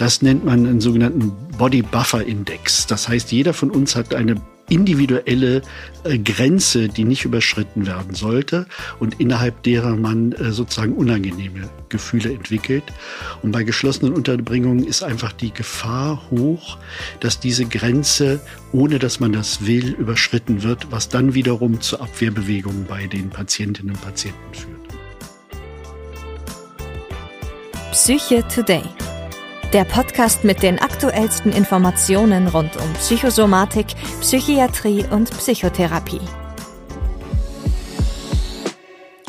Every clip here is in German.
Das nennt man einen sogenannten Body Buffer Index. Das heißt, jeder von uns hat eine individuelle äh, Grenze, die nicht überschritten werden sollte und innerhalb derer man äh, sozusagen unangenehme Gefühle entwickelt. Und bei geschlossenen Unterbringungen ist einfach die Gefahr hoch, dass diese Grenze, ohne dass man das will, überschritten wird, was dann wiederum zu Abwehrbewegungen bei den Patientinnen und Patienten führt. Psyche Today der Podcast mit den aktuellsten Informationen rund um Psychosomatik, Psychiatrie und Psychotherapie.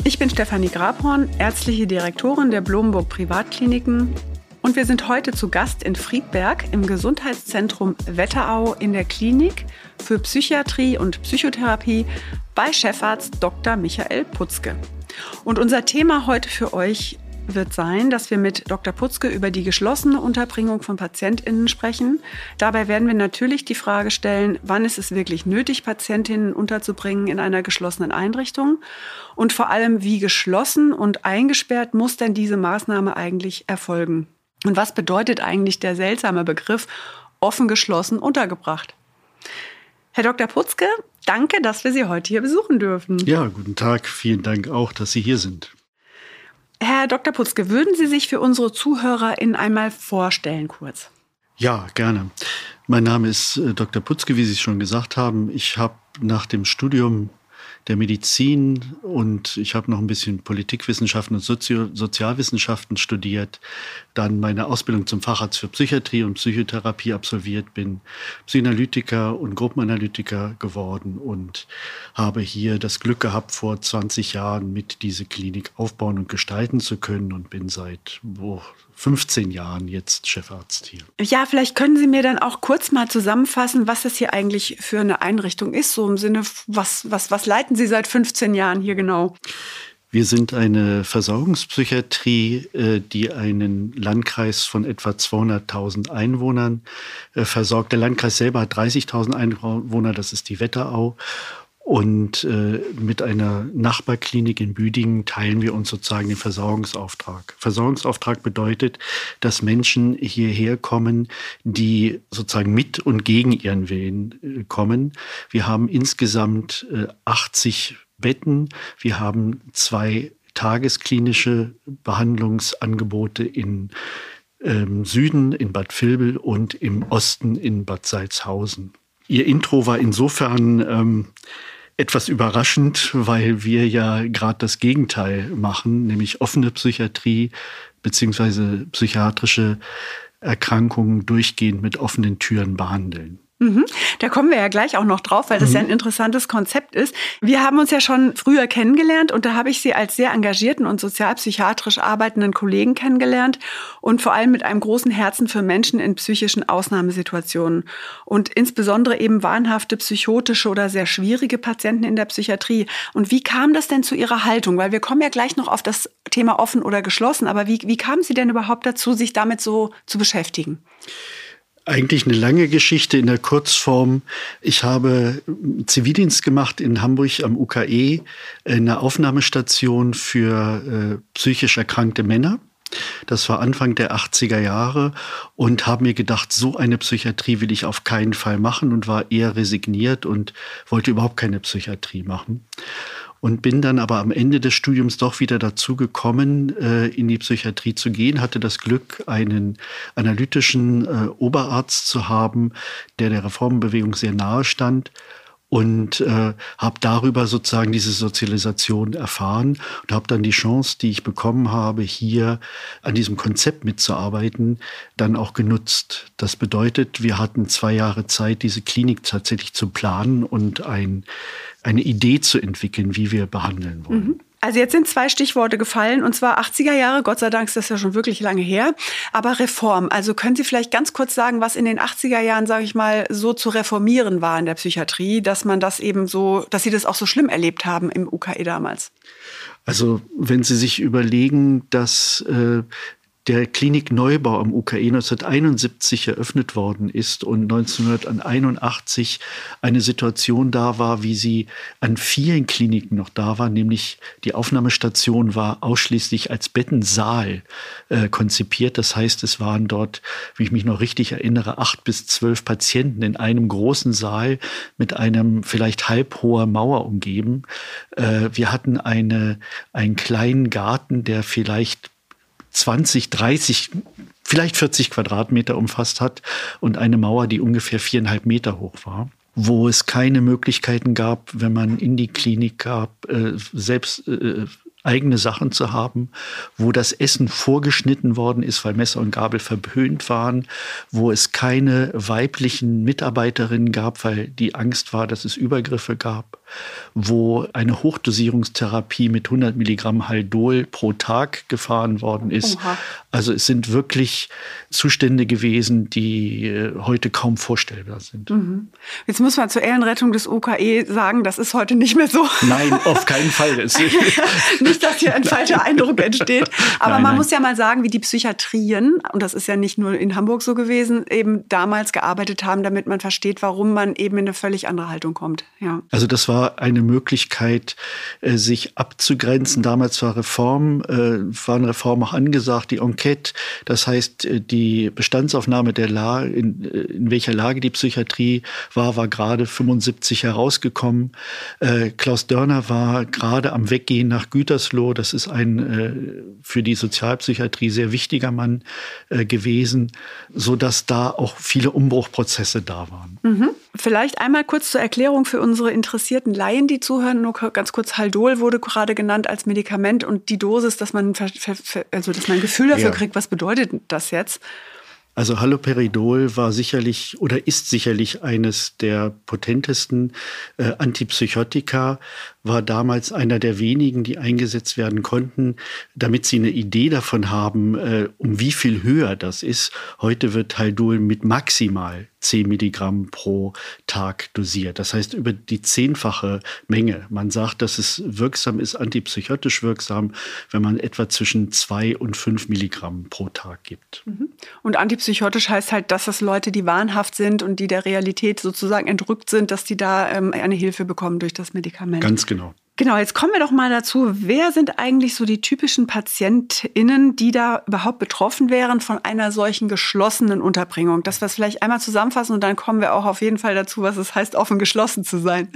Ich bin Stefanie Grabhorn, ärztliche Direktorin der Blomburg Privatkliniken und wir sind heute zu Gast in Friedberg im Gesundheitszentrum Wetterau in der Klinik für Psychiatrie und Psychotherapie bei Chefarzt Dr. Michael Putzke. Und unser Thema heute für euch wird sein, dass wir mit Dr. Putzke über die geschlossene Unterbringung von PatientInnen sprechen. Dabei werden wir natürlich die Frage stellen, wann ist es wirklich nötig, PatientInnen unterzubringen in einer geschlossenen Einrichtung? Und vor allem, wie geschlossen und eingesperrt muss denn diese Maßnahme eigentlich erfolgen? Und was bedeutet eigentlich der seltsame Begriff offen geschlossen untergebracht? Herr Dr. Putzke, danke, dass wir Sie heute hier besuchen dürfen. Ja, guten Tag. Vielen Dank auch, dass Sie hier sind. Herr Dr. Putzke, würden Sie sich für unsere ZuhörerInnen einmal vorstellen kurz? Ja, gerne. Mein Name ist äh, Dr. Putzke, wie Sie schon gesagt haben. Ich habe nach dem Studium der Medizin und ich habe noch ein bisschen Politikwissenschaften und Sozio Sozialwissenschaften studiert, dann meine Ausbildung zum Facharzt für Psychiatrie und Psychotherapie absolviert, bin Psychoanalytiker und Gruppenanalytiker geworden und habe hier das Glück gehabt, vor 20 Jahren mit diese Klinik aufbauen und gestalten zu können und bin seit wo, 15 Jahren jetzt Chefarzt hier. Ja, vielleicht können Sie mir dann auch kurz mal zusammenfassen, was das hier eigentlich für eine Einrichtung ist, so im Sinne, was, was, was leiten Sie seit 15 Jahren hier genau? Wir sind eine Versorgungspsychiatrie, äh, die einen Landkreis von etwa 200.000 Einwohnern äh, versorgt. Der Landkreis selber hat 30.000 Einwohner, das ist die Wetterau. Und äh, mit einer Nachbarklinik in Büdingen teilen wir uns sozusagen den Versorgungsauftrag. Versorgungsauftrag bedeutet, dass Menschen hierher kommen, die sozusagen mit und gegen ihren Willen äh, kommen. Wir haben insgesamt äh, 80 Betten. Wir haben zwei tagesklinische Behandlungsangebote in ähm, Süden, in Bad Vilbel und im Osten in Bad Salzhausen. Ihr Intro war insofern ähm, etwas überraschend, weil wir ja gerade das Gegenteil machen, nämlich offene Psychiatrie beziehungsweise psychiatrische Erkrankungen durchgehend mit offenen Türen behandeln. Mhm. Da kommen wir ja gleich auch noch drauf, weil das mhm. ja ein interessantes Konzept ist. Wir haben uns ja schon früher kennengelernt und da habe ich Sie als sehr engagierten und sozialpsychiatrisch arbeitenden Kollegen kennengelernt und vor allem mit einem großen Herzen für Menschen in psychischen Ausnahmesituationen und insbesondere eben wahnhafte psychotische oder sehr schwierige Patienten in der Psychiatrie. Und wie kam das denn zu Ihrer Haltung? Weil wir kommen ja gleich noch auf das Thema offen oder geschlossen, aber wie, wie kamen Sie denn überhaupt dazu, sich damit so zu beschäftigen? Eigentlich eine lange Geschichte in der Kurzform. Ich habe Zivildienst gemacht in Hamburg am UKE, eine Aufnahmestation für äh, psychisch erkrankte Männer. Das war Anfang der 80er Jahre und habe mir gedacht, so eine Psychiatrie will ich auf keinen Fall machen und war eher resigniert und wollte überhaupt keine Psychiatrie machen und bin dann aber am Ende des Studiums doch wieder dazu gekommen, äh, in die Psychiatrie zu gehen, hatte das Glück, einen analytischen äh, Oberarzt zu haben, der der Reformbewegung sehr nahe stand und äh, habe darüber sozusagen diese Sozialisation erfahren und habe dann die Chance, die ich bekommen habe, hier an diesem Konzept mitzuarbeiten, dann auch genutzt. Das bedeutet, wir hatten zwei Jahre Zeit, diese Klinik tatsächlich zu planen und ein eine Idee zu entwickeln, wie wir behandeln wollen. Mhm. Also jetzt sind zwei Stichworte gefallen, und zwar 80er Jahre, Gott sei Dank ist das ja schon wirklich lange her, aber Reform. Also können Sie vielleicht ganz kurz sagen, was in den 80er Jahren, sage ich mal, so zu reformieren war in der Psychiatrie, dass man das eben so, dass Sie das auch so schlimm erlebt haben im UKE damals? Also wenn Sie sich überlegen, dass äh, der Klinikneubau am UKE 1971 eröffnet worden ist und 1981 eine Situation da war, wie sie an vielen Kliniken noch da war, nämlich die Aufnahmestation war ausschließlich als Bettensaal äh, konzipiert. Das heißt, es waren dort, wie ich mich noch richtig erinnere, acht bis zwölf Patienten in einem großen Saal mit einem vielleicht halbhoher Mauer umgeben. Äh, wir hatten eine, einen kleinen Garten, der vielleicht 20, 30, vielleicht 40 Quadratmeter umfasst hat und eine Mauer, die ungefähr viereinhalb Meter hoch war wo es keine Möglichkeiten gab, wenn man in die Klinik gab, äh, selbst äh, eigene Sachen zu haben, wo das Essen vorgeschnitten worden ist, weil Messer und Gabel verböhnt waren, wo es keine weiblichen Mitarbeiterinnen gab, weil die Angst war, dass es Übergriffe gab, wo eine Hochdosierungstherapie mit 100 Milligramm Haldol pro Tag gefahren worden ist. Oha. Also es sind wirklich Zustände gewesen, die äh, heute kaum vorstellbar sind. Mhm. Jetzt muss man zur Ehrenrettung des UKE sagen, das ist heute nicht mehr so. Nein, auf keinen Fall. nicht, dass hier ein falscher Eindruck entsteht. Aber nein, man nein. muss ja mal sagen, wie die Psychiatrien, und das ist ja nicht nur in Hamburg so gewesen, eben damals gearbeitet haben, damit man versteht, warum man eben in eine völlig andere Haltung kommt. Ja. Also das war eine Möglichkeit, äh, sich abzugrenzen. Damals war Reform, äh, war eine Reform auch angesagt, die Enquete das heißt äh, die Bestandsaufnahme der Lage, in, in welcher Lage die Psychiatrie war, war gerade 75 herausgekommen. Klaus Dörner war gerade am Weggehen nach Gütersloh. Das ist ein für die Sozialpsychiatrie sehr wichtiger Mann gewesen, so dass da auch viele Umbruchprozesse da waren. Mhm. Vielleicht einmal kurz zur Erklärung für unsere interessierten Laien, die zuhören. Nur ganz kurz, Haldol wurde gerade genannt als Medikament und die Dosis, dass man, also dass man ein Gefühl dafür ja. kriegt, was bedeutet das jetzt? Also Haloperidol war sicherlich oder ist sicherlich eines der potentesten äh, Antipsychotika, war damals einer der wenigen, die eingesetzt werden konnten, damit sie eine Idee davon haben, äh, um wie viel höher das ist. Heute wird Haldol mit maximal 10 Milligramm pro Tag dosiert. Das heißt über die zehnfache Menge. Man sagt, dass es wirksam ist, antipsychotisch wirksam, wenn man etwa zwischen 2 und 5 Milligramm pro Tag gibt. Mhm. Und antipsychotisch heißt halt, dass das Leute, die wahnhaft sind und die der Realität sozusagen entrückt sind, dass die da ähm, eine Hilfe bekommen durch das Medikament. Ganz genau. Genau, jetzt kommen wir doch mal dazu, wer sind eigentlich so die typischen PatientInnen, die da überhaupt betroffen wären von einer solchen geschlossenen Unterbringung? Dass wir es vielleicht einmal zusammenfassen und dann kommen wir auch auf jeden Fall dazu, was es heißt, offen geschlossen zu sein.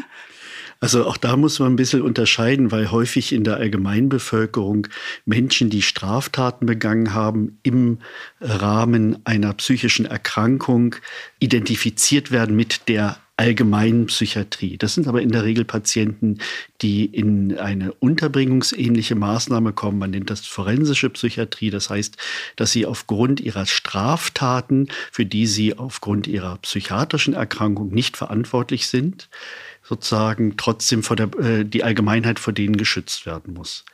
Also auch da muss man ein bisschen unterscheiden, weil häufig in der Allgemeinbevölkerung Menschen, die Straftaten begangen haben, im Rahmen einer psychischen Erkrankung identifiziert werden mit der allgemeinen Psychiatrie. Das sind aber in der Regel Patienten, die in eine unterbringungsähnliche Maßnahme kommen. Man nennt das forensische Psychiatrie. Das heißt, dass sie aufgrund ihrer Straftaten, für die sie aufgrund ihrer psychiatrischen Erkrankung nicht verantwortlich sind, sozusagen trotzdem vor der, äh, die Allgemeinheit vor denen geschützt werden muss.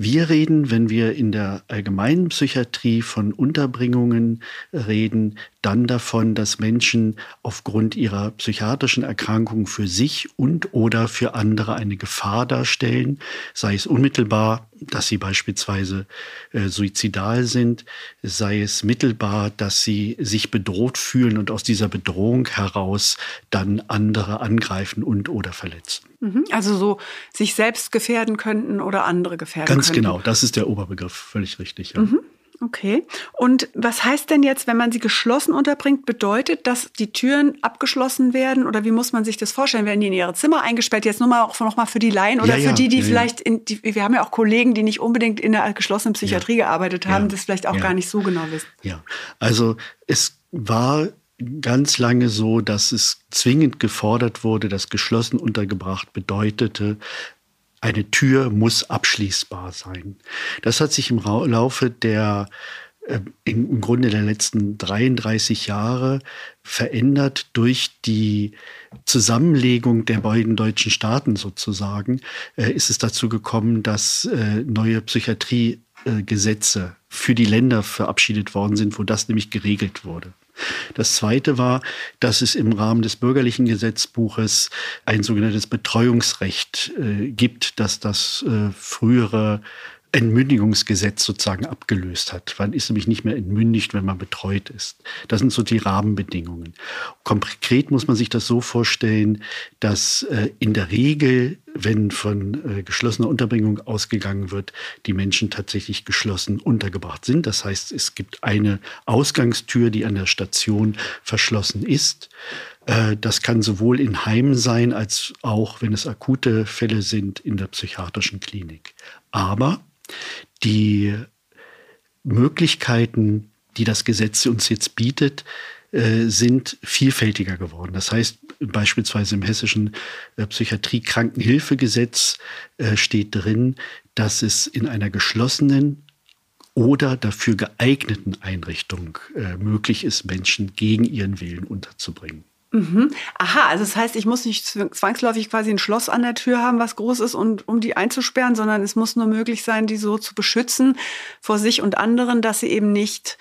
Wir reden, wenn wir in der allgemeinen Psychiatrie von Unterbringungen reden, dann davon, dass Menschen aufgrund ihrer psychiatrischen Erkrankung für sich und oder für andere eine Gefahr darstellen, sei es unmittelbar, dass sie beispielsweise äh, suizidal sind, sei es mittelbar, dass sie sich bedroht fühlen und aus dieser Bedrohung heraus dann andere angreifen und oder verletzen. Mhm. Also so sich selbst gefährden könnten oder andere gefährden Ganz könnten. genau, das ist der Oberbegriff, völlig richtig. Ja. Mhm. Okay. Und was heißt denn jetzt, wenn man sie geschlossen unterbringt, bedeutet, dass die Türen abgeschlossen werden oder wie muss man sich das vorstellen? Werden die in ihre Zimmer eingesperrt? Jetzt nur mal auch noch mal für die Laien oder ja, für die, die ja, vielleicht in, die, wir haben ja auch Kollegen, die nicht unbedingt in der geschlossenen Psychiatrie gearbeitet haben, das vielleicht auch gar nicht so genau wissen. Ja, also es war ganz lange so, dass es zwingend gefordert wurde, dass geschlossen untergebracht bedeutete, eine Tür muss abschließbar sein. Das hat sich im Laufe der äh, im Grunde der letzten 33 Jahre verändert durch die Zusammenlegung der beiden deutschen Staaten sozusagen, äh, ist es dazu gekommen, dass äh, neue Psychiatriegesetze für die Länder verabschiedet worden sind, wo das nämlich geregelt wurde. Das Zweite war, dass es im Rahmen des bürgerlichen Gesetzbuches ein sogenanntes Betreuungsrecht äh, gibt, dass das äh, frühere Entmündigungsgesetz sozusagen abgelöst hat. Man ist nämlich nicht mehr entmündigt, wenn man betreut ist. Das sind so die Rahmenbedingungen. Konkret muss man sich das so vorstellen, dass äh, in der Regel, wenn von äh, geschlossener Unterbringung ausgegangen wird, die Menschen tatsächlich geschlossen untergebracht sind. Das heißt, es gibt eine Ausgangstür, die an der Station verschlossen ist. Äh, das kann sowohl in Heimen sein, als auch, wenn es akute Fälle sind, in der psychiatrischen Klinik. Aber die Möglichkeiten, die das Gesetz uns jetzt bietet, sind vielfältiger geworden. Das heißt, beispielsweise im hessischen äh, Psychiatrie-Krankenhilfegesetz äh, steht drin, dass es in einer geschlossenen oder dafür geeigneten Einrichtung möglich ist, Menschen gegen ihren Willen unterzubringen. Mhm. Aha, also das heißt, ich muss nicht zwangsläufig quasi ein Schloss an der Tür haben, was groß ist, und, um die einzusperren, sondern es muss nur möglich sein, die so zu beschützen vor sich und anderen, dass sie eben nicht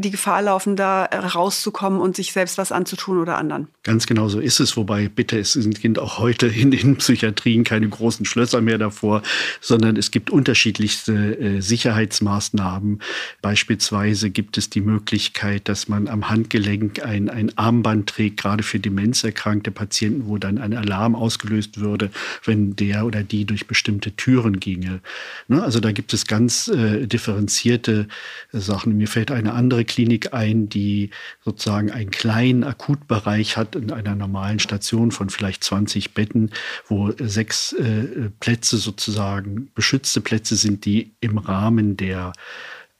die Gefahr laufen, da rauszukommen und sich selbst was anzutun oder anderen. Ganz genau so ist es. Wobei, bitte, es sind auch heute in den Psychiatrien keine großen Schlösser mehr davor, sondern es gibt unterschiedlichste äh, Sicherheitsmaßnahmen. Beispielsweise gibt es die Möglichkeit, dass man am Handgelenk ein, ein Armband trägt, gerade für demenzerkrankte Patienten, wo dann ein Alarm ausgelöst würde, wenn der oder die durch bestimmte Türen ginge. Ne? Also da gibt es ganz äh, differenzierte Sachen. Mir fällt eine andere Klinik ein, die sozusagen einen kleinen Akutbereich hat in einer normalen Station von vielleicht 20 Betten, wo sechs äh, Plätze sozusagen beschützte Plätze sind, die im Rahmen der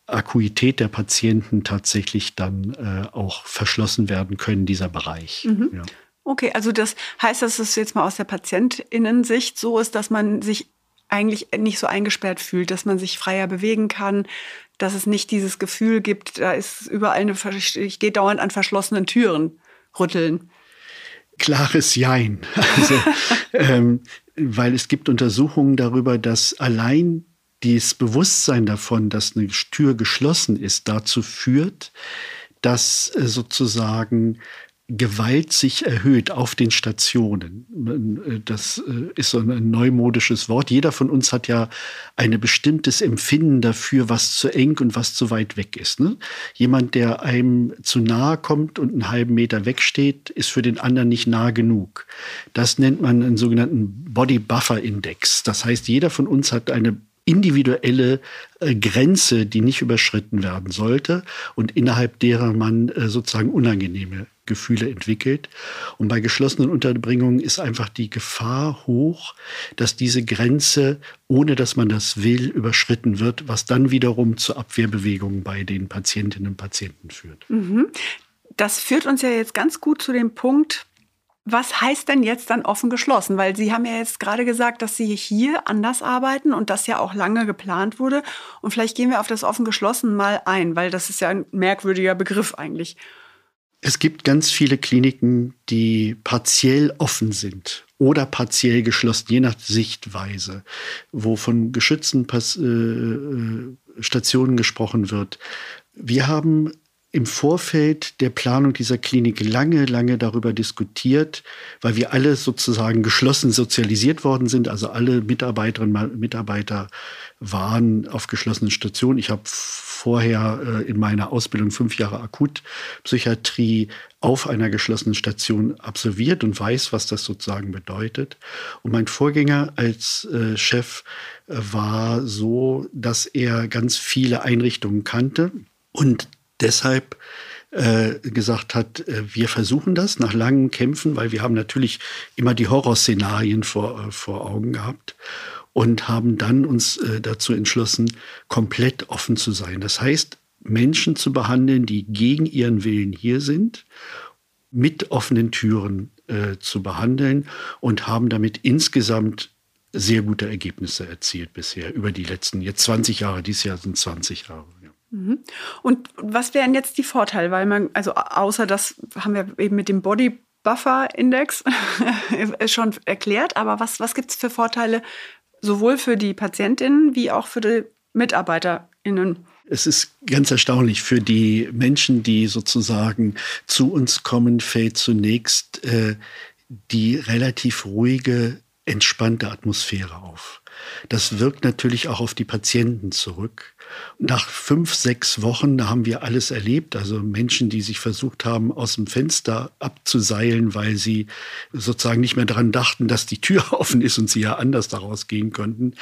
Akuität der Patienten tatsächlich dann äh, auch verschlossen werden können, dieser Bereich. Mhm. Ja. Okay, also das heißt, dass es jetzt mal aus der Patientinnensicht so ist, dass man sich eigentlich nicht so eingesperrt fühlt, dass man sich freier bewegen kann, dass es nicht dieses Gefühl gibt, da ist überall eine, ich gehe dauernd an verschlossenen Türen rütteln. Klares Jein. Also, ähm, weil es gibt Untersuchungen darüber, dass allein dieses Bewusstsein davon, dass eine Tür geschlossen ist, dazu führt, dass äh, sozusagen Gewalt sich erhöht auf den Stationen. Äh, das äh, ist so ein neumodisches Wort. Jeder von uns hat ja ein bestimmtes Empfinden dafür, was zu eng und was zu weit weg ist. Ne? Jemand, der einem zu nahe kommt und einen halben Meter wegsteht, ist für den anderen nicht nah genug. Das nennt man einen sogenannten Body Buffer Index. Das heißt, jeder von uns hat eine individuelle äh, Grenze, die nicht überschritten werden sollte und innerhalb derer man sozusagen unangenehme Gefühle entwickelt. Und bei geschlossenen Unterbringungen ist einfach die Gefahr hoch, dass diese Grenze, ohne dass man das will, überschritten wird, was dann wiederum zu Abwehrbewegungen bei den Patientinnen und Patienten führt. Mhm. Das führt uns ja jetzt ganz gut zu dem Punkt, was heißt denn jetzt dann offen geschlossen? Weil Sie haben ja jetzt gerade gesagt, dass Sie hier anders arbeiten und das ja auch lange geplant wurde. Und vielleicht gehen wir auf das offen geschlossen mal ein, weil das ist ja ein merkwürdiger Begriff eigentlich. Es gibt ganz viele Kliniken, die partiell offen sind oder partiell geschlossen, je nach Sichtweise, wo von geschützten Pas äh, äh Stationen gesprochen wird. Wir haben im Vorfeld der Planung dieser Klinik lange, lange darüber diskutiert, weil wir alle sozusagen geschlossen sozialisiert worden sind. Also alle Mitarbeiterinnen und Mitarbeiter waren auf geschlossenen Stationen. Ich habe vorher äh, in meiner Ausbildung fünf Jahre Akutpsychiatrie auf einer geschlossenen Station absolviert und weiß, was das sozusagen bedeutet. Und mein Vorgänger als äh, Chef äh, war so, dass er ganz viele Einrichtungen kannte und deshalb äh, gesagt hat, äh, wir versuchen das nach langen Kämpfen, weil wir haben natürlich immer die Horrorszenarien vor, vor Augen gehabt und haben dann uns äh, dazu entschlossen, komplett offen zu sein. Das heißt, Menschen zu behandeln, die gegen ihren Willen hier sind, mit offenen Türen äh, zu behandeln und haben damit insgesamt sehr gute Ergebnisse erzielt bisher über die letzten jetzt 20 Jahre. Dieses Jahr sind 20 Jahre. Mhm. Und was wären jetzt die Vorteile? Weil man, also außer das haben wir eben mit dem Body Buffer Index schon erklärt, aber was, was gibt es für Vorteile sowohl für die Patientinnen wie auch für die MitarbeiterInnen? Es ist ganz erstaunlich. Für die Menschen, die sozusagen zu uns kommen, fällt zunächst äh, die relativ ruhige, entspannte Atmosphäre auf. Das wirkt natürlich auch auf die Patienten zurück. Nach fünf, sechs Wochen, da haben wir alles erlebt. Also Menschen, die sich versucht haben, aus dem Fenster abzuseilen, weil sie sozusagen nicht mehr daran dachten, dass die Tür offen ist und sie ja anders daraus gehen könnten,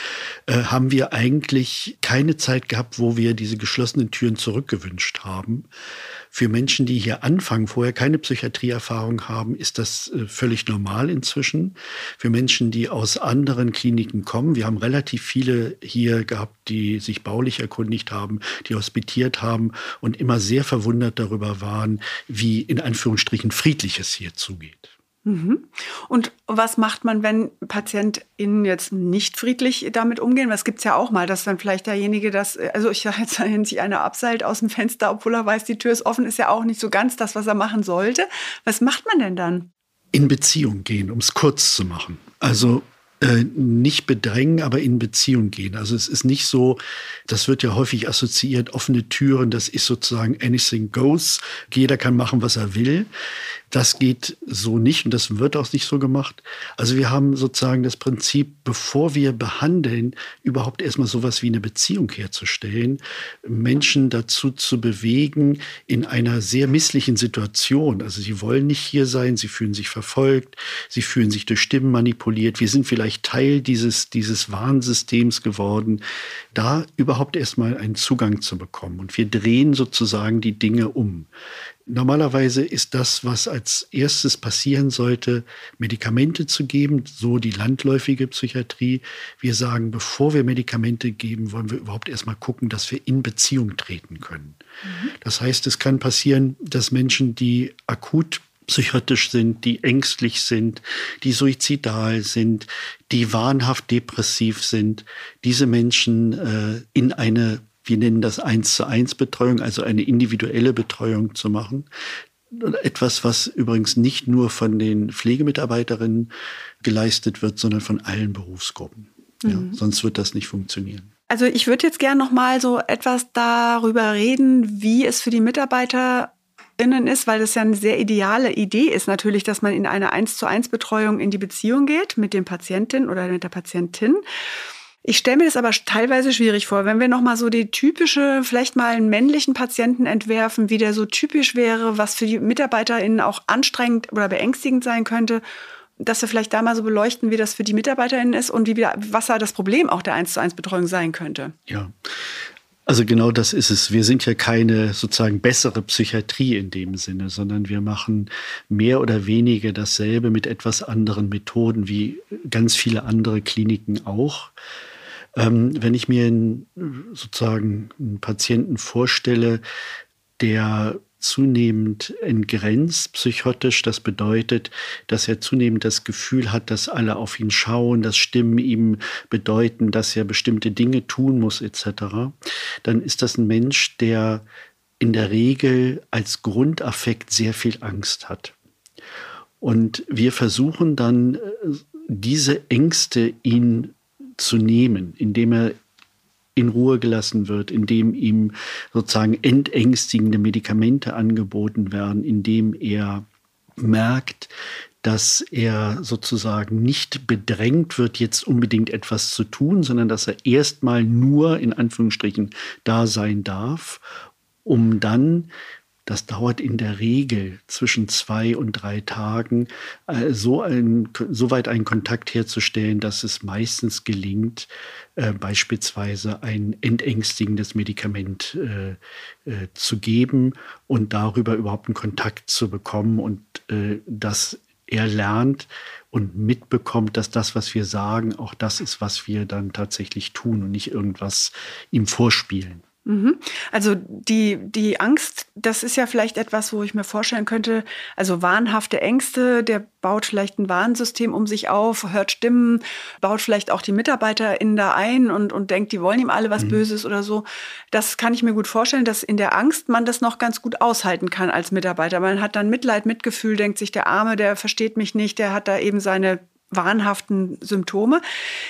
äh, haben wir eigentlich keine Zeit gehabt, wo wir diese geschlossenen Türen zurückgewünscht haben. Für Menschen, die hier anfangen, vorher keine Psychiatrieerfahrung haben, ist das äh, völlig normal inzwischen. Für Menschen, die aus anderen Kliniken kommen, wir haben relativ viele hier gehabt, die sich baulich erkundigt haben, die hospitiert haben und immer sehr verwundert darüber waren, wie in Anführungsstrichen friedlich es hier zugeht. Mhm. Und was macht man, wenn PatientInnen jetzt nicht friedlich damit umgehen? Was gibt es ja auch mal, dass dann vielleicht derjenige das, also ich sage jetzt, wenn sich einer abseilt aus dem Fenster, obwohl er weiß, die Tür ist offen, ist ja auch nicht so ganz das, was er machen sollte. Was macht man denn dann? In Beziehung gehen, um es kurz zu machen. Also äh, nicht bedrängen, aber in Beziehung gehen. Also es ist nicht so, das wird ja häufig assoziiert, offene Türen, das ist sozusagen anything goes. Jeder kann machen, was er will. Das geht so nicht und das wird auch nicht so gemacht. Also wir haben sozusagen das Prinzip, bevor wir behandeln, überhaupt erstmal sowas wie eine Beziehung herzustellen, Menschen dazu zu bewegen in einer sehr misslichen Situation. Also sie wollen nicht hier sein, sie fühlen sich verfolgt, sie fühlen sich durch Stimmen manipuliert. Wir sind vielleicht Teil dieses, dieses Warnsystems geworden, da überhaupt erstmal einen Zugang zu bekommen. Und wir drehen sozusagen die Dinge um. Normalerweise ist das, was als erstes passieren sollte, Medikamente zu geben, so die landläufige Psychiatrie. Wir sagen, bevor wir Medikamente geben, wollen wir überhaupt erstmal gucken, dass wir in Beziehung treten können. Mhm. Das heißt, es kann passieren, dass Menschen, die akut psychotisch sind, die ängstlich sind, die suizidal sind, die wahnhaft depressiv sind, diese Menschen äh, in eine wir nennen das eins zu eins Betreuung, also eine individuelle Betreuung zu machen. Etwas, was übrigens nicht nur von den Pflegemitarbeiterinnen geleistet wird, sondern von allen Berufsgruppen. Ja, mhm. Sonst wird das nicht funktionieren. Also ich würde jetzt gerne noch mal so etwas darüber reden, wie es für die MitarbeiterInnen ist, weil das ja eine sehr ideale Idee ist natürlich, dass man in eine eins zu eins Betreuung in die Beziehung geht mit dem Patientin oder mit der Patientin. Ich stelle mir das aber teilweise schwierig vor, wenn wir nochmal so die typische, vielleicht mal einen männlichen Patienten entwerfen, wie der so typisch wäre, was für die MitarbeiterInnen auch anstrengend oder beängstigend sein könnte, dass wir vielleicht da mal so beleuchten, wie das für die MitarbeiterInnen ist und wie was da das Problem auch der 1 zu 1 Betreuung sein könnte. Ja. Also genau das ist es. Wir sind ja keine sozusagen bessere Psychiatrie in dem Sinne, sondern wir machen mehr oder weniger dasselbe mit etwas anderen Methoden wie ganz viele andere Kliniken auch. Ähm, wenn ich mir einen, sozusagen einen Patienten vorstelle, der zunehmend entgrenzt psychotisch. Das bedeutet, dass er zunehmend das Gefühl hat, dass alle auf ihn schauen, dass Stimmen ihm bedeuten, dass er bestimmte Dinge tun muss etc. Dann ist das ein Mensch, der in der Regel als Grundaffekt sehr viel Angst hat. Und wir versuchen dann, äh, diese Ängste ihn zu nehmen, indem er in Ruhe gelassen wird, indem ihm sozusagen entängstigende Medikamente angeboten werden, indem er merkt, dass er sozusagen nicht bedrängt wird, jetzt unbedingt etwas zu tun, sondern dass er erstmal nur in Anführungsstrichen da sein darf, um dann das dauert in der Regel zwischen zwei und drei Tagen, äh, so, ein, so weit einen Kontakt herzustellen, dass es meistens gelingt, äh, beispielsweise ein entängstigendes Medikament äh, äh, zu geben und darüber überhaupt einen Kontakt zu bekommen und äh, dass er lernt und mitbekommt, dass das, was wir sagen, auch das ist, was wir dann tatsächlich tun und nicht irgendwas ihm vorspielen. Mhm. Also die, die Angst, das ist ja vielleicht etwas, wo ich mir vorstellen könnte, also wahnhafte Ängste, der baut vielleicht ein Warnsystem um sich auf, hört Stimmen, baut vielleicht auch die MitarbeiterInnen da ein und, und denkt, die wollen ihm alle was mhm. Böses oder so. Das kann ich mir gut vorstellen, dass in der Angst man das noch ganz gut aushalten kann als Mitarbeiter. Man hat dann Mitleid, Mitgefühl, denkt sich, der Arme, der versteht mich nicht, der hat da eben seine wahnhaften Symptome.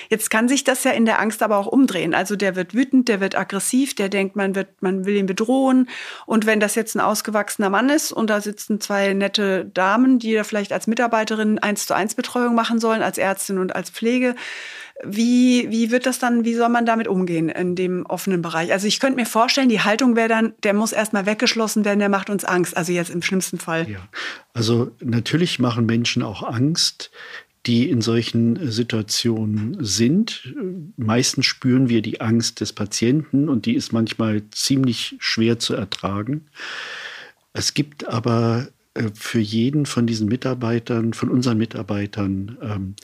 Jetzt kann sich das ja in der Angst aber auch umdrehen. Also der wird wütend, der wird aggressiv, der denkt, man wird, man will ihn bedrohen. Und wenn das jetzt ein ausgewachsener Mann ist und da sitzen zwei nette Damen, die da vielleicht als Mitarbeiterin eins zu eins Betreuung machen sollen, als Ärztin und als Pflege, Wie, wie wird das dann, wie soll man damit umgehen in dem offenen Bereich? Also ich könnte mir vorstellen, die Haltung wäre dann, der muss erstmal weggeschlossen werden, der macht uns Angst. Also jetzt im schlimmsten Fall. Ja, also natürlich machen Menschen auch Angst die in solchen Situationen sind. Meistens spüren wir die Angst des Patienten und die ist manchmal ziemlich schwer zu ertragen. Es gibt aber äh, für jeden von diesen Mitarbeitern, von unseren Mitarbeitern, ähm,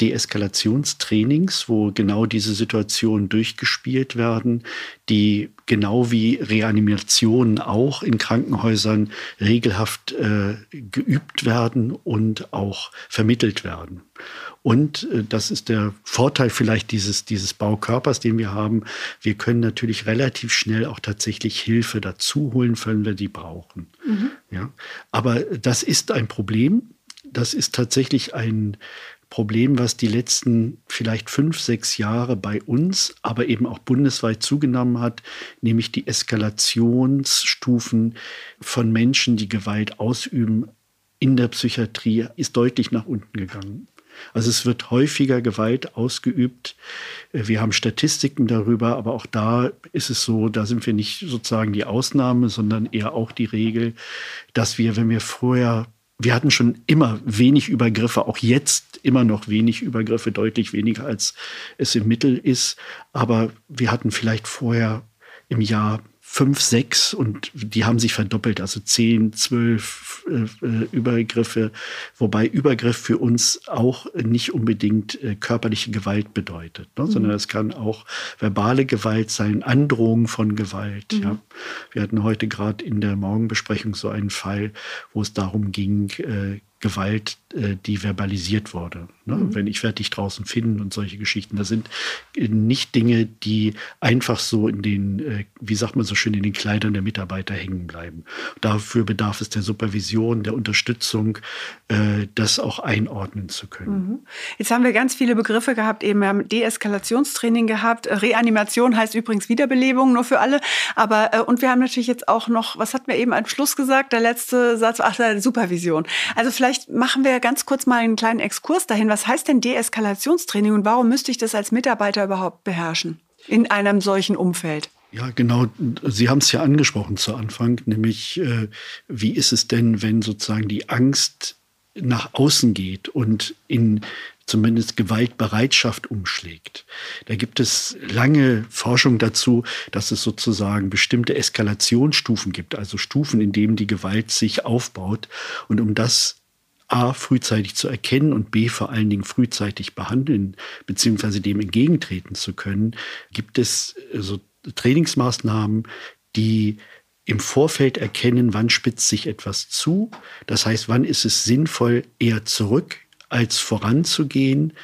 Deeskalationstrainings, wo genau diese Situationen durchgespielt werden, die genau wie Reanimationen auch in Krankenhäusern regelhaft äh, geübt werden und auch vermittelt werden. Und äh, das ist der Vorteil vielleicht dieses, dieses Baukörpers, den wir haben. Wir können natürlich relativ schnell auch tatsächlich Hilfe dazu holen, wenn wir die brauchen. Mhm. Ja? Aber das ist ein Problem. Das ist tatsächlich ein Problem, was die letzten vielleicht fünf, sechs Jahre bei uns, aber eben auch bundesweit zugenommen hat, nämlich die Eskalationsstufen von Menschen, die Gewalt ausüben in der Psychiatrie, ist deutlich nach unten gegangen. Also es wird häufiger Gewalt ausgeübt. Wir haben Statistiken darüber, aber auch da ist es so, da sind wir nicht sozusagen die Ausnahme, sondern eher auch die Regel, dass wir, wenn wir vorher wir hatten schon immer wenig Übergriffe, auch jetzt immer noch wenig Übergriffe, deutlich weniger als es im Mittel ist. Aber wir hatten vielleicht vorher im Jahr fünf, sechs und die haben sich verdoppelt, also zehn, zwölf äh, äh, Übergriffe, wobei Übergriff für uns auch nicht unbedingt äh, körperliche Gewalt bedeutet, ne? mhm. sondern es kann auch verbale Gewalt sein, Androhung von Gewalt. Mhm. Ja. Wir hatten heute gerade in der Morgenbesprechung so einen Fall, wo es darum ging, äh, Gewalt, äh, die verbalisiert wurde. Ne? Mhm. Wenn ich werde dich draußen finden und solche Geschichten. Das sind äh, nicht Dinge, die einfach so in den, äh, wie sagt man so schön, in den Kleidern der Mitarbeiter hängen bleiben. Dafür bedarf es der Supervision, der Unterstützung, das auch einordnen zu können. Mhm. Jetzt haben wir ganz viele Begriffe gehabt, eben wir haben Deeskalationstraining gehabt. Reanimation heißt übrigens Wiederbelebung, nur für alle. Aber und wir haben natürlich jetzt auch noch, was hatten wir eben am Schluss gesagt? Der letzte Satz, ach, Supervision. Also vielleicht vielleicht machen wir ganz kurz mal einen kleinen Exkurs dahin. Was heißt denn Deeskalationstraining und warum müsste ich das als Mitarbeiter überhaupt beherrschen in einem solchen Umfeld? Ja, genau. Sie haben es ja angesprochen zu Anfang, nämlich äh, wie ist es denn, wenn sozusagen die Angst nach außen geht und in zumindest Gewaltbereitschaft umschlägt. Da gibt es lange Forschung dazu, dass es sozusagen bestimmte Eskalationsstufen gibt, also Stufen, in denen die Gewalt sich aufbaut. Und um das A, frühzeitig zu erkennen und B, vor allen Dingen frühzeitig behandeln bzw. dem entgegentreten zu können, gibt es äh, so Trainingsmaßnahmen, die im Vorfeld erkennen, wann spitzt sich etwas zu. Das heißt, wann ist es sinnvoll, eher zurück als voranzugehen,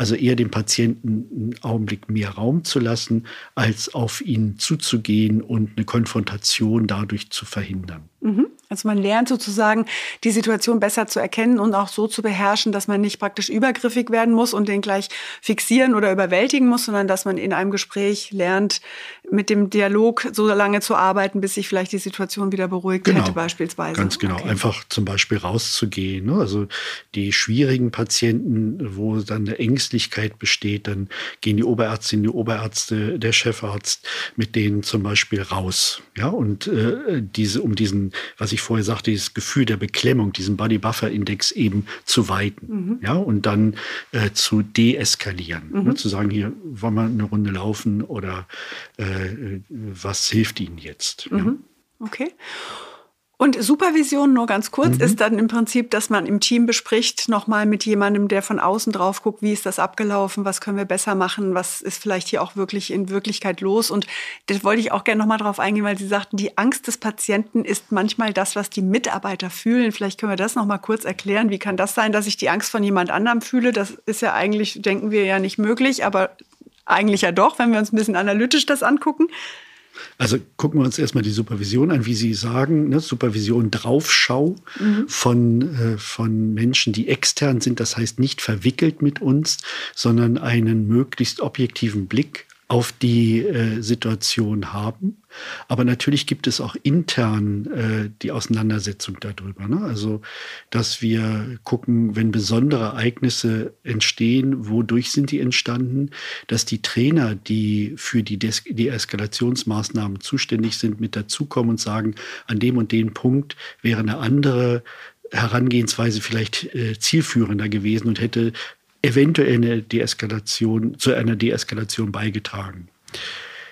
also eher dem Patienten einen Augenblick mehr Raum zu lassen, als auf ihn zuzugehen und eine Konfrontation dadurch zu verhindern. Mhm. Also man lernt sozusagen, die Situation besser zu erkennen und auch so zu beherrschen, dass man nicht praktisch übergriffig werden muss und den gleich fixieren oder überwältigen muss, sondern dass man in einem Gespräch lernt, mit dem Dialog so lange zu arbeiten, bis sich vielleicht die Situation wieder beruhigt genau. hätte beispielsweise. Ganz genau. Okay. Einfach zum Beispiel rauszugehen. Ne? Also die schwierigen Patienten, wo dann eine Ängstlichkeit besteht, dann gehen die Oberärztinnen, die Oberärzte, der Chefarzt mit denen zum Beispiel raus. Ja, und äh, diese, um diesen, was ich ich vorher sagte, dieses Gefühl der Beklemmung, diesen Body Buffer Index eben zu weiten. Mhm. Ja, und dann äh, zu deeskalieren. Mhm. Ne, zu sagen, hier wollen wir eine Runde laufen oder äh, was hilft Ihnen jetzt? Mhm. Ja. Okay. Und Supervision, nur ganz kurz, mhm. ist dann im Prinzip, dass man im Team bespricht, nochmal mit jemandem, der von außen drauf guckt, wie ist das abgelaufen, was können wir besser machen, was ist vielleicht hier auch wirklich in Wirklichkeit los. Und das wollte ich auch gerne nochmal drauf eingehen, weil Sie sagten, die Angst des Patienten ist manchmal das, was die Mitarbeiter fühlen. Vielleicht können wir das nochmal kurz erklären. Wie kann das sein, dass ich die Angst von jemand anderem fühle? Das ist ja eigentlich, denken wir ja nicht möglich, aber eigentlich ja doch, wenn wir uns ein bisschen analytisch das angucken. Also gucken wir uns erstmal die Supervision an, wie Sie sagen, ne? Supervision Draufschau mhm. von, äh, von Menschen, die extern sind, das heißt nicht verwickelt mit uns, sondern einen möglichst objektiven Blick auf die äh, Situation haben. Aber natürlich gibt es auch intern äh, die Auseinandersetzung darüber. Ne? Also, dass wir gucken, wenn besondere Ereignisse entstehen, wodurch sind die entstanden, dass die Trainer, die für die, Des die Eskalationsmaßnahmen zuständig sind, mit dazukommen und sagen, an dem und dem Punkt wäre eine andere Herangehensweise vielleicht äh, zielführender gewesen und hätte eventuell eine Deeskalation, zu einer Deeskalation beigetragen.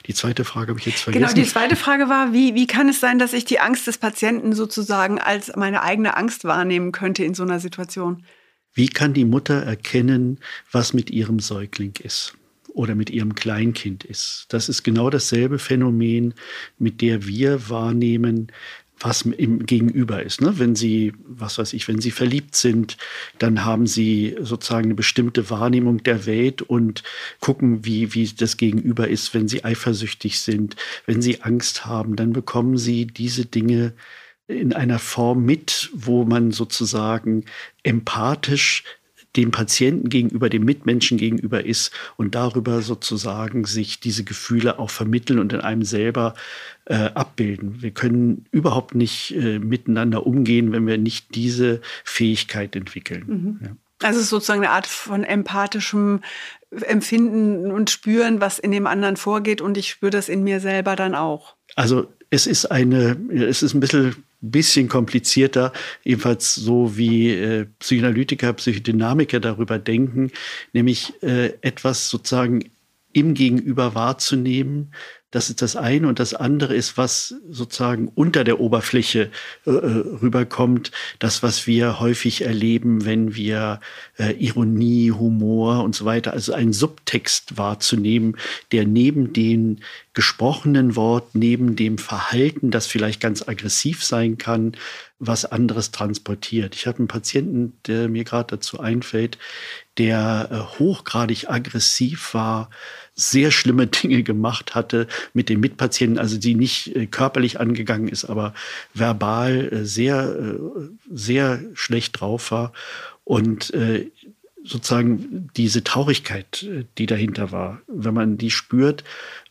Die zweite Frage habe ich jetzt vergessen. Genau, die zweite Frage war, wie, wie kann es sein, dass ich die Angst des Patienten sozusagen als meine eigene Angst wahrnehmen könnte in so einer Situation? Wie kann die Mutter erkennen, was mit ihrem Säugling ist? oder mit ihrem Kleinkind ist. Das ist genau dasselbe Phänomen, mit der wir wahrnehmen, was im Gegenüber ist. Ne? Wenn Sie, was weiß ich, wenn Sie verliebt sind, dann haben Sie sozusagen eine bestimmte Wahrnehmung der Welt und gucken, wie, wie das Gegenüber ist. Wenn Sie eifersüchtig sind, wenn Sie Angst haben, dann bekommen Sie diese Dinge in einer Form mit, wo man sozusagen empathisch dem Patienten gegenüber, dem Mitmenschen gegenüber ist und darüber sozusagen sich diese Gefühle auch vermitteln und in einem selber äh, abbilden. Wir können überhaupt nicht äh, miteinander umgehen, wenn wir nicht diese Fähigkeit entwickeln. Mhm. Ja. Also es ist sozusagen eine Art von empathischem Empfinden und Spüren, was in dem anderen vorgeht und ich spüre das in mir selber dann auch. Also es ist eine, es ist ein bisschen bisschen komplizierter, ebenfalls so wie äh, Psychoanalytiker, Psychodynamiker darüber denken, nämlich äh, etwas sozusagen im Gegenüber wahrzunehmen, das ist das eine. Und das andere ist, was sozusagen unter der Oberfläche äh, äh, rüberkommt. Das, was wir häufig erleben, wenn wir äh, Ironie, Humor und so weiter, also einen Subtext wahrzunehmen, der neben dem gesprochenen Wort, neben dem Verhalten, das vielleicht ganz aggressiv sein kann, was anderes transportiert. Ich habe einen Patienten, der mir gerade dazu einfällt, der äh, hochgradig aggressiv war, sehr schlimme Dinge gemacht hatte mit den Mitpatienten, also die nicht äh, körperlich angegangen ist, aber verbal äh, sehr, äh, sehr schlecht drauf war. Und sozusagen diese Traurigkeit, die dahinter war, wenn man die spürt,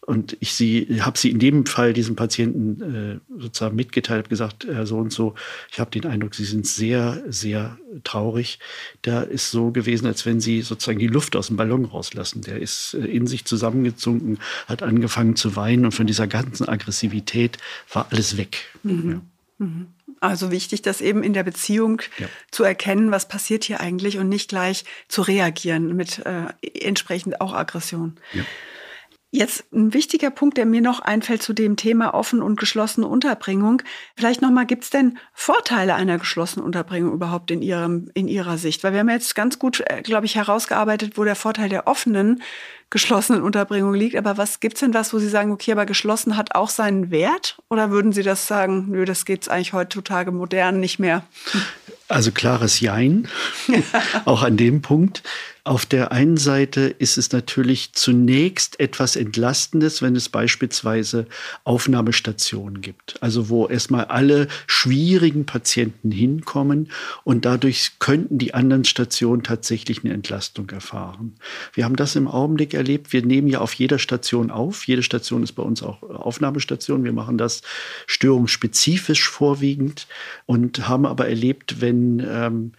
und ich sie, habe sie in dem Fall diesem Patienten äh, sozusagen mitgeteilt, gesagt, äh, so und so, ich habe den Eindruck, sie sind sehr, sehr traurig. Da ist so gewesen, als wenn sie sozusagen die Luft aus dem Ballon rauslassen. Der ist äh, in sich zusammengezunken, hat angefangen zu weinen und von dieser ganzen Aggressivität war alles weg. Mhm. Ja. Mhm. Also wichtig, das eben in der Beziehung ja. zu erkennen, was passiert hier eigentlich und nicht gleich zu reagieren mit äh, entsprechend auch Aggression. Ja. Jetzt ein wichtiger Punkt, der mir noch einfällt zu dem Thema offen und geschlossene Unterbringung. Vielleicht nochmal, gibt es denn Vorteile einer geschlossenen Unterbringung überhaupt in, Ihrem, in Ihrer Sicht? Weil wir haben jetzt ganz gut, äh, glaube ich, herausgearbeitet, wo der Vorteil der offenen geschlossenen Unterbringung liegt. Aber was gibt's denn was, wo Sie sagen, okay, aber geschlossen hat auch seinen Wert? Oder würden Sie das sagen, nö, das geht's eigentlich heutzutage modern nicht mehr? Also klares Jein, auch an dem Punkt. Auf der einen Seite ist es natürlich zunächst etwas Entlastendes, wenn es beispielsweise Aufnahmestationen gibt. Also wo erstmal alle schwierigen Patienten hinkommen und dadurch könnten die anderen Stationen tatsächlich eine Entlastung erfahren. Wir haben das im Augenblick erlebt. Wir nehmen ja auf jeder Station auf. Jede Station ist bei uns auch Aufnahmestation. Wir machen das störungsspezifisch vorwiegend und haben aber erlebt, wenn ähm,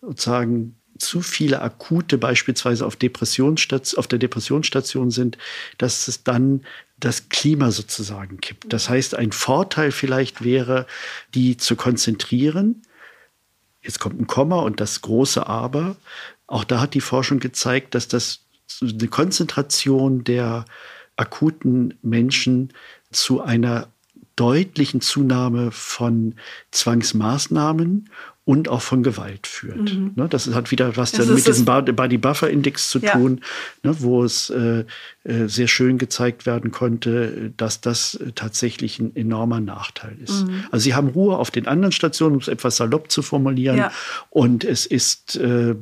sozusagen zu viele akute beispielsweise auf, auf der Depressionsstation sind, dass es dann das Klima sozusagen kippt. Das heißt, ein Vorteil vielleicht wäre, die zu konzentrieren. Jetzt kommt ein Komma und das große Aber. Auch da hat die Forschung gezeigt, dass das eine Konzentration der akuten Menschen zu einer deutlichen Zunahme von Zwangsmaßnahmen und auch von Gewalt führt. Mhm. Ne, das hat wieder was dann mit diesem Body Buffer Index zu ja. tun, ne, wo es äh, äh, sehr schön gezeigt werden konnte, dass das tatsächlich ein enormer Nachteil ist. Mhm. Also sie haben Ruhe auf den anderen Stationen, um es etwas salopp zu formulieren. Ja. Und es ist äh,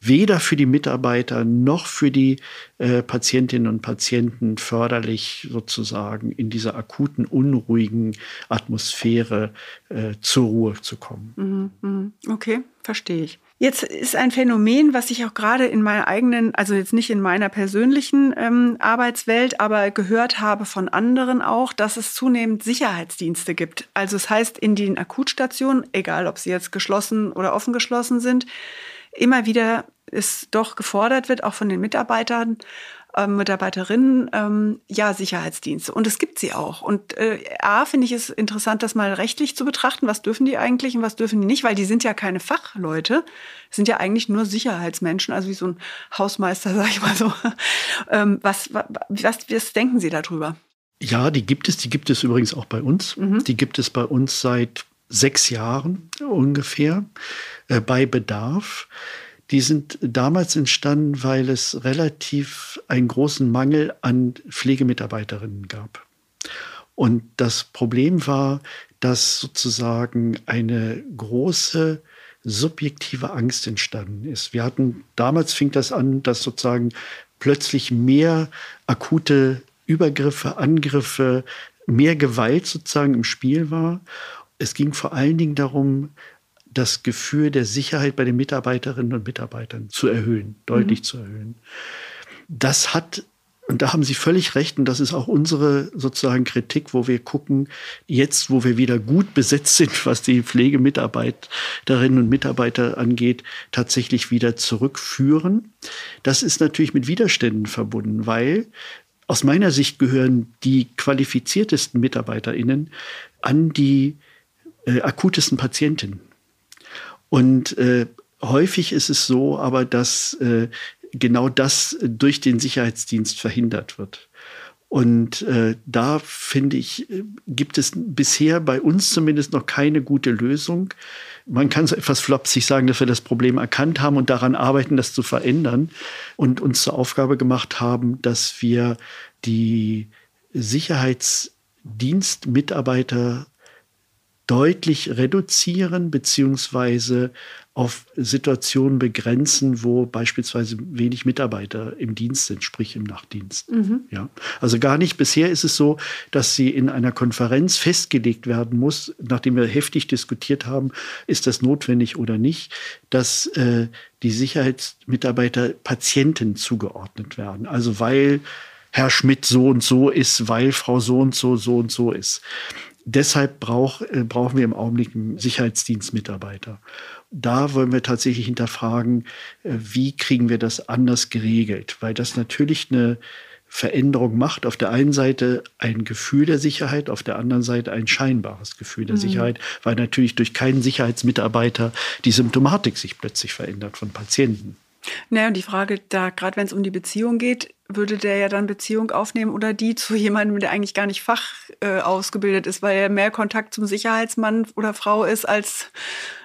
weder für die Mitarbeiter noch für die äh, Patientinnen und Patienten förderlich, sozusagen in dieser akuten, unruhigen Atmosphäre äh, zur Ruhe zu kommen. Mhm, mhm. Okay, verstehe ich. Jetzt ist ein Phänomen, was ich auch gerade in meiner eigenen, also jetzt nicht in meiner persönlichen ähm, Arbeitswelt, aber gehört habe von anderen auch, dass es zunehmend Sicherheitsdienste gibt. Also es das heißt, in den Akutstationen, egal ob sie jetzt geschlossen oder offen geschlossen sind, immer wieder es doch gefordert wird, auch von den Mitarbeitern, äh, Mitarbeiterinnen, ähm, ja, Sicherheitsdienste. Und es gibt sie auch. Und äh, A, finde ich es interessant, das mal rechtlich zu betrachten. Was dürfen die eigentlich und was dürfen die nicht? Weil die sind ja keine Fachleute. sind ja eigentlich nur Sicherheitsmenschen, also wie so ein Hausmeister, sag ich mal so. ähm, was, was, was denken Sie darüber? Ja, die gibt es. Die gibt es übrigens auch bei uns. Mhm. Die gibt es bei uns seit sechs Jahren ungefähr äh, bei Bedarf. Die sind damals entstanden, weil es relativ einen großen Mangel an Pflegemitarbeiterinnen gab. Und das Problem war, dass sozusagen eine große subjektive Angst entstanden ist. Wir hatten, damals fing das an, dass sozusagen plötzlich mehr akute Übergriffe, Angriffe, mehr Gewalt sozusagen im Spiel war. Es ging vor allen Dingen darum, das Gefühl der Sicherheit bei den Mitarbeiterinnen und Mitarbeitern zu erhöhen, deutlich mhm. zu erhöhen. Das hat, und da haben Sie völlig recht, und das ist auch unsere sozusagen Kritik, wo wir gucken, jetzt, wo wir wieder gut besetzt sind, was die Pflegemitarbeiterinnen und Mitarbeiter angeht, tatsächlich wieder zurückführen. Das ist natürlich mit Widerständen verbunden, weil aus meiner Sicht gehören die qualifiziertesten MitarbeiterInnen an die äh, akutesten Patienten. Und äh, häufig ist es so, aber dass äh, genau das durch den Sicherheitsdienst verhindert wird. Und äh, da finde ich, äh, gibt es bisher bei uns zumindest noch keine gute Lösung. Man kann so etwas flapsig sagen, dass wir das Problem erkannt haben und daran arbeiten, das zu verändern und uns zur Aufgabe gemacht haben, dass wir die Sicherheitsdienstmitarbeiter deutlich reduzieren beziehungsweise auf Situationen begrenzen, wo beispielsweise wenig Mitarbeiter im Dienst sind, sprich im Nachtdienst. Mhm. Ja, also gar nicht. Bisher ist es so, dass sie in einer Konferenz festgelegt werden muss, nachdem wir heftig diskutiert haben, ist das notwendig oder nicht, dass äh, die Sicherheitsmitarbeiter Patienten zugeordnet werden. Also weil Herr Schmidt so und so ist, weil Frau so und so so und so ist. Deshalb brauch, äh, brauchen wir im Augenblick einen Sicherheitsdienstmitarbeiter. Da wollen wir tatsächlich hinterfragen, äh, wie kriegen wir das anders geregelt, weil das natürlich eine Veränderung macht. Auf der einen Seite ein Gefühl der Sicherheit, auf der anderen Seite ein scheinbares Gefühl der mhm. Sicherheit, weil natürlich durch keinen Sicherheitsmitarbeiter die Symptomatik sich plötzlich verändert von Patienten. Naja, und die Frage, da gerade wenn es um die Beziehung geht, würde der ja dann Beziehung aufnehmen oder die zu jemandem, der eigentlich gar nicht fach äh, ausgebildet ist, weil er mehr Kontakt zum Sicherheitsmann oder Frau ist als,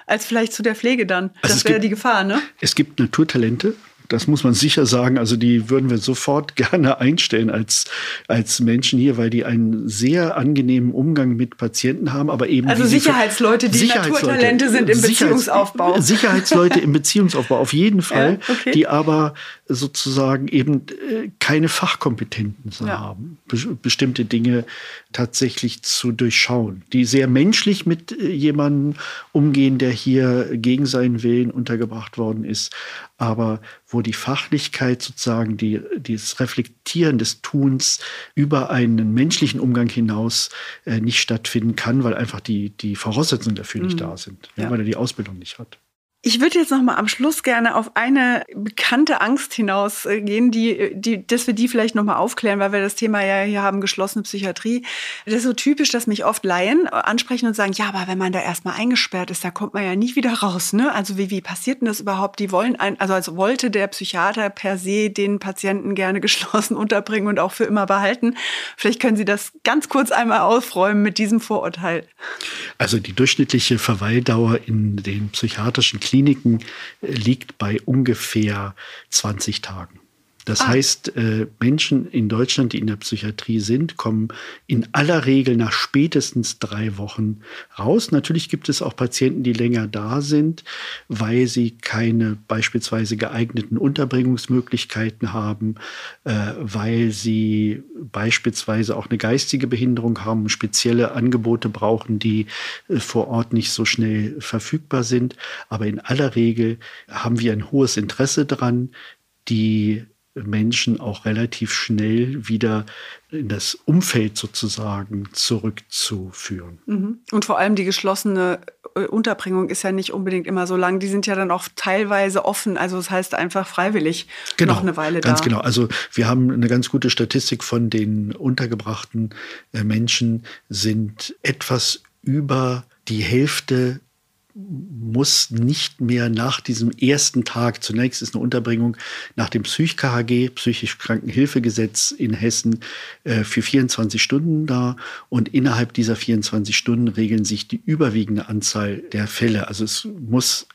als vielleicht zu der Pflege dann. Also das wäre die Gefahr, ne? Es gibt Naturtalente, das muss man sicher sagen. Also die würden wir sofort gerne einstellen als, als Menschen hier, weil die einen sehr angenehmen Umgang mit Patienten haben, aber eben. Also Sicherheitsleute, die Sicherheitsleute, Naturtalente sind im Beziehungsaufbau. Sicherheitsleute im Beziehungsaufbau, auf jeden Fall, ja, okay. die aber sozusagen eben äh, keine Fachkompetenzen ja. haben, bestimmte Dinge tatsächlich zu durchschauen, die sehr menschlich mit äh, jemandem umgehen, der hier gegen seinen Willen untergebracht worden ist, aber wo die Fachlichkeit sozusagen, die, dieses Reflektieren des Tuns über einen menschlichen Umgang hinaus äh, nicht stattfinden kann, weil einfach die, die Voraussetzungen dafür mhm. nicht da sind, ja. weil er die Ausbildung nicht hat. Ich würde jetzt noch mal am Schluss gerne auf eine bekannte Angst hinausgehen, die, die, dass wir die vielleicht noch mal aufklären, weil wir das Thema ja hier haben, geschlossene Psychiatrie. Das ist so typisch, dass mich oft Laien ansprechen und sagen, ja, aber wenn man da erstmal eingesperrt ist, da kommt man ja nie wieder raus. Ne? Also wie, wie passiert denn das überhaupt? Die wollen ein, also als wollte der Psychiater per se den Patienten gerne geschlossen unterbringen und auch für immer behalten. Vielleicht können Sie das ganz kurz einmal aufräumen mit diesem Vorurteil. Also die durchschnittliche Verweildauer in den psychiatrischen Kliniken äh, liegt bei ungefähr 20 Tagen. Das ah. heißt, äh, Menschen in Deutschland, die in der Psychiatrie sind, kommen in aller Regel nach spätestens drei Wochen raus. Natürlich gibt es auch Patienten, die länger da sind, weil sie keine beispielsweise geeigneten Unterbringungsmöglichkeiten haben, äh, weil sie beispielsweise auch eine geistige Behinderung haben, spezielle Angebote brauchen, die äh, vor Ort nicht so schnell verfügbar sind. Aber in aller Regel haben wir ein hohes Interesse daran, die Menschen auch relativ schnell wieder in das Umfeld sozusagen zurückzuführen. Mhm. Und vor allem die geschlossene äh, Unterbringung ist ja nicht unbedingt immer so lang. Die sind ja dann auch teilweise offen. Also das heißt einfach freiwillig genau, noch eine Weile ganz da. Ganz genau. Also wir haben eine ganz gute Statistik von den untergebrachten äh, Menschen sind etwas über die Hälfte muss nicht mehr nach diesem ersten Tag, zunächst ist eine Unterbringung nach dem Psych-KHG, Psychisch Krankenhilfegesetz in Hessen, äh, für 24 Stunden da. Und innerhalb dieser 24 Stunden regeln sich die überwiegende Anzahl der Fälle. Also es muss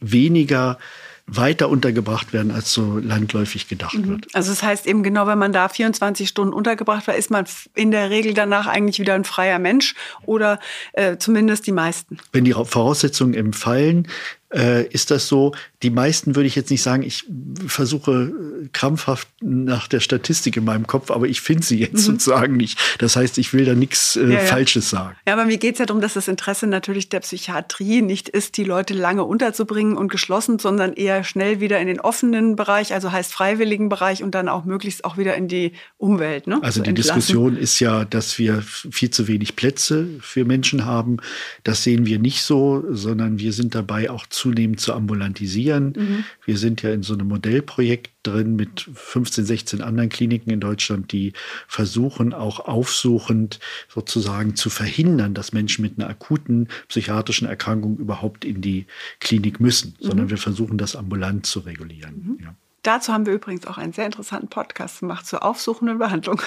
weniger weiter untergebracht werden, als so landläufig gedacht mhm. wird. Also das heißt eben genau, wenn man da 24 Stunden untergebracht war, ist man in der Regel danach eigentlich wieder ein freier Mensch oder äh, zumindest die meisten. Wenn die Voraussetzungen empfallen, äh, ist das so. Die meisten würde ich jetzt nicht sagen, ich versuche äh, krampfhaft nach der Statistik in meinem Kopf, aber ich finde sie jetzt mhm. sozusagen nicht. Das heißt, ich will da nichts äh, ja, ja. Falsches sagen. Ja, aber mir geht es ja darum, dass das Interesse natürlich der Psychiatrie nicht ist, die Leute lange unterzubringen und geschlossen, sondern eher schnell wieder in den offenen Bereich, also heißt freiwilligen Bereich und dann auch möglichst auch wieder in die Umwelt. Ne? Also die entlassen. Diskussion ist ja, dass wir viel zu wenig Plätze für Menschen haben. Das sehen wir nicht so, sondern wir sind dabei auch zu zunehmend zu ambulantisieren. Mhm. Wir sind ja in so einem Modellprojekt drin mit 15, 16 anderen Kliniken in Deutschland, die versuchen auch aufsuchend sozusagen zu verhindern, dass Menschen mit einer akuten psychiatrischen Erkrankung überhaupt in die Klinik müssen, mhm. sondern wir versuchen das ambulant zu regulieren. Mhm. Ja. Dazu haben wir übrigens auch einen sehr interessanten Podcast gemacht zur aufsuchenden Behandlung.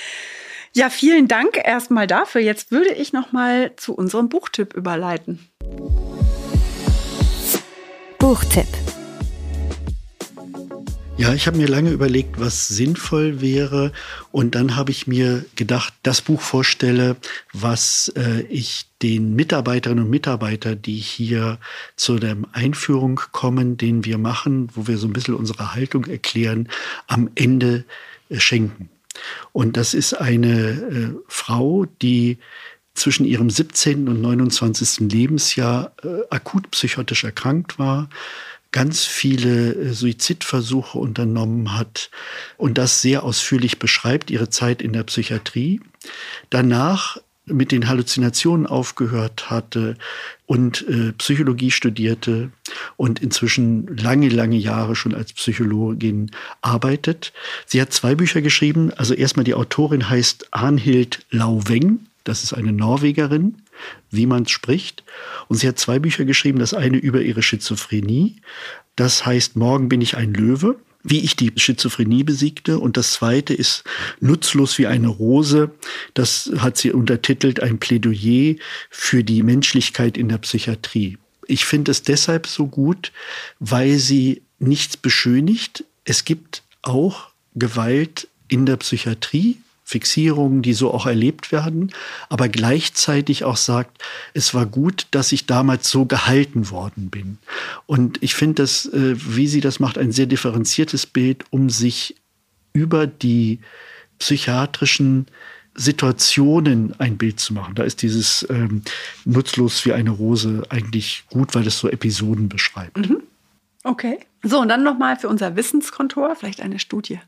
ja, vielen Dank erstmal dafür. Jetzt würde ich noch mal zu unserem Buchtipp überleiten. Buchtipp. Ja, ich habe mir lange überlegt, was sinnvoll wäre. Und dann habe ich mir gedacht, das Buch vorstelle, was äh, ich den Mitarbeiterinnen und Mitarbeitern, die hier zu der Einführung kommen, den wir machen, wo wir so ein bisschen unsere Haltung erklären, am Ende äh, schenken. Und das ist eine äh, Frau, die zwischen ihrem 17. und 29. Lebensjahr äh, akut psychotisch erkrankt war, ganz viele äh, Suizidversuche unternommen hat und das sehr ausführlich beschreibt, ihre Zeit in der Psychiatrie. Danach mit den Halluzinationen aufgehört hatte und äh, Psychologie studierte und inzwischen lange, lange Jahre schon als Psychologin arbeitet. Sie hat zwei Bücher geschrieben. Also erstmal die Autorin heißt Arnhild Lauweng das ist eine Norwegerin, wie man es spricht. Und sie hat zwei Bücher geschrieben. Das eine über ihre Schizophrenie. Das heißt, Morgen bin ich ein Löwe wie ich die Schizophrenie besiegte. Und das zweite ist Nutzlos wie eine Rose. Das hat sie untertitelt ein Plädoyer für die Menschlichkeit in der Psychiatrie. Ich finde es deshalb so gut, weil sie nichts beschönigt. Es gibt auch Gewalt in der Psychiatrie. Fixierungen, die so auch erlebt werden, aber gleichzeitig auch sagt, es war gut, dass ich damals so gehalten worden bin. Und ich finde das, äh, wie sie das macht, ein sehr differenziertes Bild, um sich über die psychiatrischen Situationen ein Bild zu machen. Da ist dieses ähm, nutzlos wie eine Rose eigentlich gut, weil es so Episoden beschreibt. Mhm. Okay. So, und dann nochmal für unser Wissenskontor vielleicht eine Studie.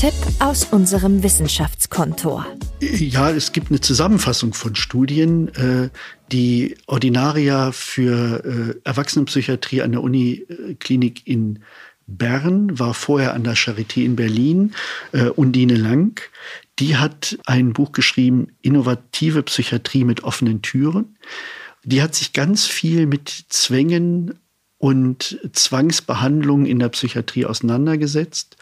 Tipp aus unserem Wissenschaftskontor. Ja, es gibt eine Zusammenfassung von Studien. Äh, die Ordinaria für äh, Erwachsenenpsychiatrie an der Uniklinik in Bern war vorher an der Charité in Berlin, äh, Undine Lang. Die hat ein Buch geschrieben, Innovative Psychiatrie mit offenen Türen. Die hat sich ganz viel mit Zwängen und Zwangsbehandlungen in der Psychiatrie auseinandergesetzt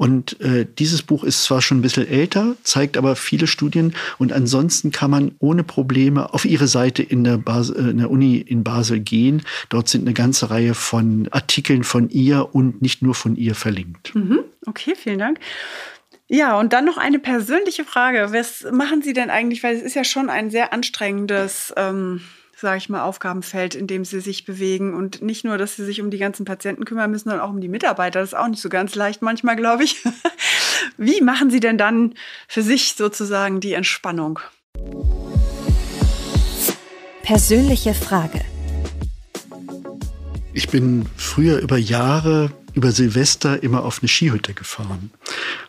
Und äh, dieses Buch ist zwar schon ein bisschen älter, zeigt aber viele Studien und ansonsten kann man ohne Probleme auf ihre Seite in der, Bas äh, in der Uni in Basel gehen. Dort sind eine ganze Reihe von Artikeln von ihr und nicht nur von ihr verlinkt. Mhm. Okay, vielen Dank. Ja, und dann noch eine persönliche Frage. Was machen Sie denn eigentlich, weil es ist ja schon ein sehr anstrengendes, ähm, sage ich mal, Aufgabenfeld, in dem Sie sich bewegen. Und nicht nur, dass Sie sich um die ganzen Patienten kümmern müssen, sondern auch um die Mitarbeiter. Das ist auch nicht so ganz leicht manchmal, glaube ich. Wie machen Sie denn dann für sich sozusagen die Entspannung? Persönliche Frage. Ich bin früher über Jahre über Silvester immer auf eine Skihütte gefahren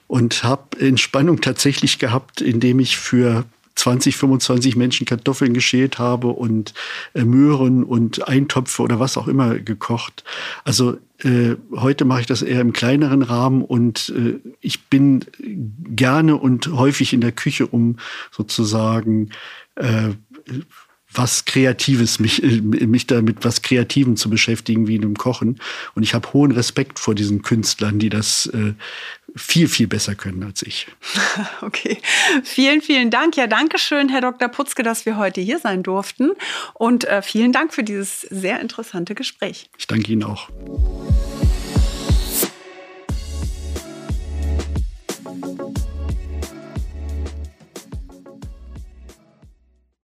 und habe Entspannung tatsächlich gehabt, indem ich für 20, 25 Menschen Kartoffeln geschält habe und äh, Möhren und Eintopfe oder was auch immer gekocht. Also äh, heute mache ich das eher im kleineren Rahmen und äh, ich bin gerne und häufig in der Küche, um sozusagen äh, was Kreatives, mich, äh, mich da mit was Kreativem zu beschäftigen, wie in einem Kochen. Und ich habe hohen Respekt vor diesen Künstlern, die das äh, viel, viel besser können als ich. Okay, vielen, vielen Dank. Ja, danke schön, Herr Dr. Putzke, dass wir heute hier sein durften. Und äh, vielen Dank für dieses sehr interessante Gespräch. Ich danke Ihnen auch.